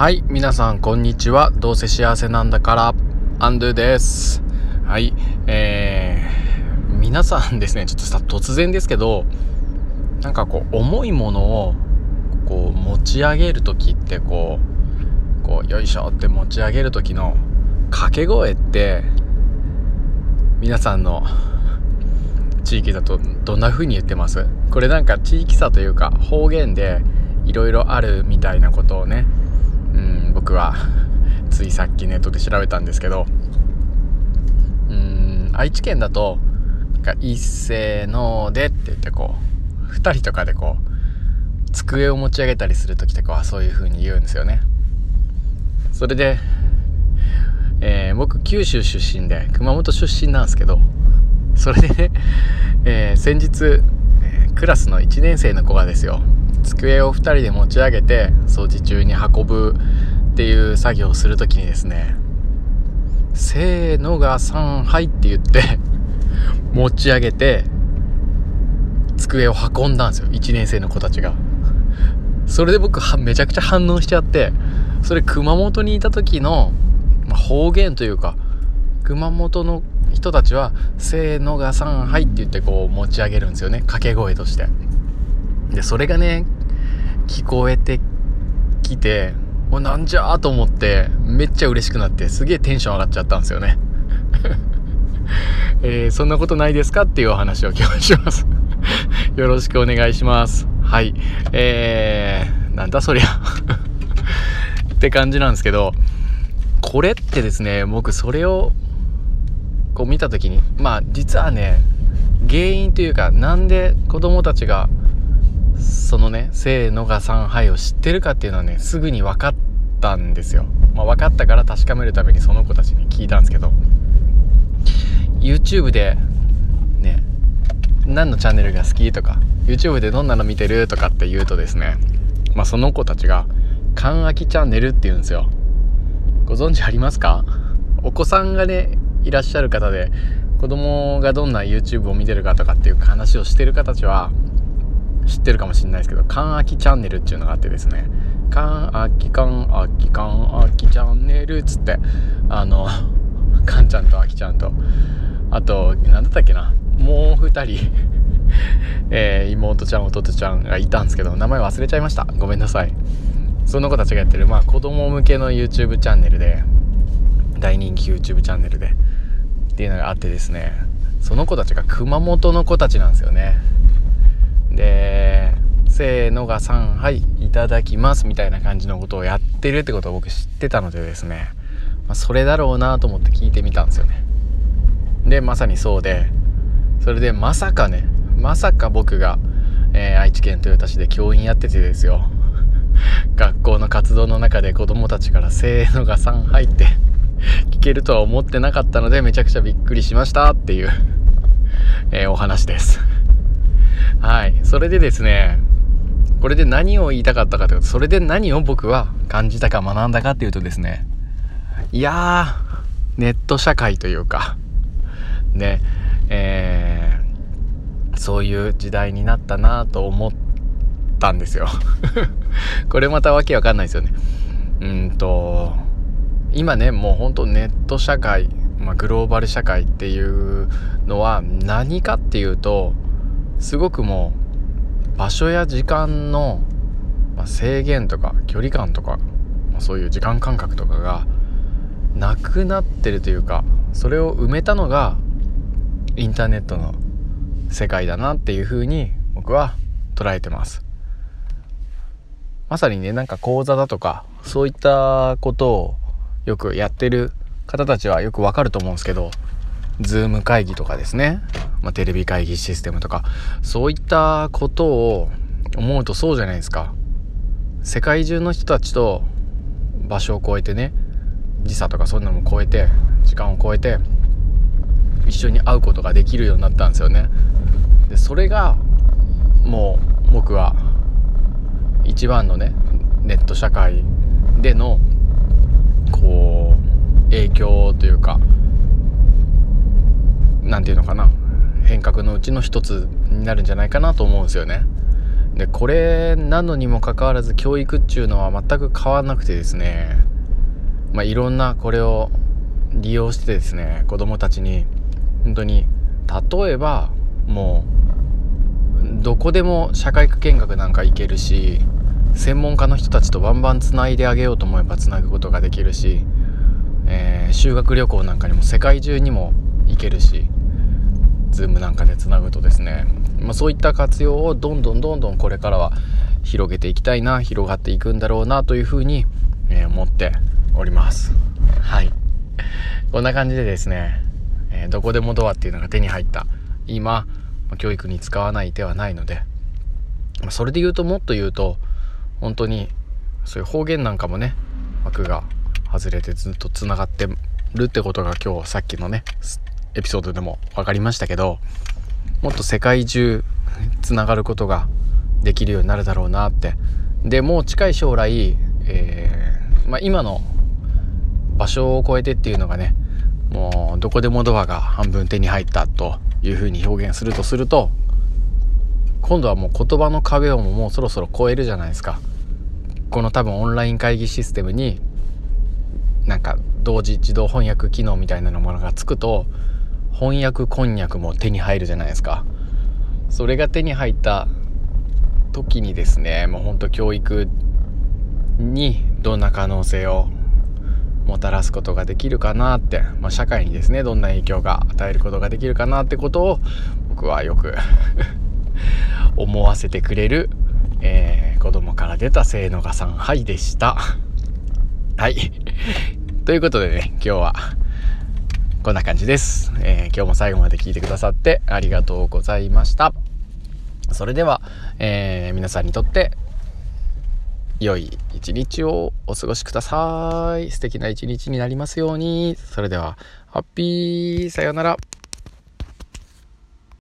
はい皆さんこんにちは。どうせ幸せなんだから。アンドゥです。はいえー、皆さんですね。ちょっとさ突然ですけどなんかこう重いものをこう持ち上げる時ってこうこうよいしょって持ち上げる時の掛け声って皆さんの地域だとどんな風に言ってます？これなんか地域差というか方言でいろいろあるみたいなことをね僕はついさっきネットで調べたんですけどうん愛知県だとなんか一斉のでって言ってこう2人とかでこう机を持ち上げたりする時とかはそういう風に言うんですよね。それで、えー、僕九州出身で熊本出身なんですけどそれでね、えー、先日、クラスの1年生の子がですよ机を2人で持ち上げて掃除中に運ぶっていう作業をする時にですね「せーのが3はい」って言って 持ち上げて机を運んだんですよ。1年生の子たちが。それで僕はめちゃくちゃ反応しちゃってそれ熊本にいた時の、ま、方言というか熊本の人たちは「せーのが3はい」って言ってこう持ち上げるんですよね。掛け声として。でそれがね聞こえてきてもうなんじゃーと思ってめっちゃ嬉しくなってすげえテンション上がっちゃったんですよね。えー、そんなことないですかっていうお話を今日します。よろしくお願いします。はい。えー、なんだそりゃ。って感じなんですけどこれってですね僕それをこう見た時にまあ実はね原因というかなんで子供たちがそのね「せーのが3杯」を知ってるかっていうのはねすぐに分かったんですよ、まあ、分かったから確かめるためにその子たちに聞いたんですけど。YouTube でね何のチャンネルが好きとか YouTube でどんなの見てるとかって言うとですねまあその子たちが「缶アキチャンネル」って言うんですよ。ご存知ありますか？お子さんがねいらっしゃる方で子供がどんな YouTube を見てるかとかっていう話をしてる方たちは知ってるかもしれないですけど、カンアキチャンネルっていうのがあってですね、カンアキカンアキカンアキチャンネルっつって、あの、カンちゃんとアキちゃんと、あと、何だったっけな、もう2人 えー、妹ちゃん、弟ちゃんがいたんですけど、名前忘れちゃいました。ごめんなさい。その子たちがやってる、まあ子供向けの YouTube チャンネルで、大人気 YouTube チャンネルで、っていうのがあってですね、その子たちが熊本の子たちなんですよね。でせーのが3はいただきますみたいな感じのことをやってるってことを僕知ってたのでですね、まあ、それだろうなと思って聞いてみたんですよね。でまさにそうで。それでまさかねまさか僕が、えー、愛知県豊田市で教員やっててですよ。学校の活動の中で子供たちから「せーのが3はい」って聞けるとは思ってなかったのでめちゃくちゃびっくりしましたっていう、えー、お話です。はい。それでですね、これで何を言いたかったかというと、それで何を僕は感じたか学んだかっていうとですね、いやー、ネット社会というか、ね、えー、そういう時代になったなと思ったんですよ。これまたわけわかんないですよね。うんと、今ね、もうほんとネット社会、まあ、グローバル社会っていうのは何かっていうと、すごくもう場所や時間の制限とか距離感とかそういう時間感覚とかがなくなってるというかそれを埋めたのがインターネットの世界だなっていうふうに僕は捉えてます。まさにねなんか講座だとかそういったことをよくやってる方たちはよくわかると思うんですけどズーム会議とかですね。まあ、テレビ会議システムとか。そういったことを思うとそうじゃないですか。世界中の人たちと場所を超えてね時差とかそんなのも超えて時間を超えて一緒に会うことができるようになったんですよね。でそれがもう僕は一番のねネット社会でのこう影響というか何て言うのかな変革のうちの一つになるんじゃないかなと思うんですよね。でこれなのにもかかわらず教育っていうのは全く変わんなくてですねまあいろんなこれを利用してですね子供たちに本当に例えばもうどこでも社会科見学なんか行けるし専門家の人たちとバンバンつないであげようと思えばつなぐことができるし、えー、修学旅行なんかにも世界中にも行けるし Zoom なんかでつなぐとですね、まあ、そういった活用をどんどんどんどんこれからは広げていきたいな広がっていくんだろうなというふうに、え、思っております。はい。こんな感じでですね、え、どこでもドアっていうのが手に入った今教育に使わない手はないのでそれで言うともっと言うと本当にそういう方言なんかもね枠が外れてずっとつながってるってことが今日さっきのねエピソードでも分かりましたけどもっと世界中つながることができるようになるだろうなって。でもう近い将来、えー、まあ、今の場所を超えてっていうのがねもうどこでもドアが半分手に入ったというふうに表現するとすると今度はもう言葉の壁をもうそろそろ超えるじゃないですか。この多分オンライン会議システムになんか同時自動翻訳機能みたいなものがつくと翻訳こんにゃくも手に入るじゃないですか。それが手に入った時にですねもうほんと教育にどんな可能性をもたらすことができるかなって、まあ、社会にですねどんな影響が与えることができるかなってことを僕はよく 思わせてくれる、えー、子供から出た清野賀さんはいでした。はい。ということでね今日はこんな感じです、えー、今日も最後まで聞いてくださってありがとうございました。それでは、えー、皆さんにとって良い一日をお過ごしください。素敵な一日になりますように。それではハッピーさようなら。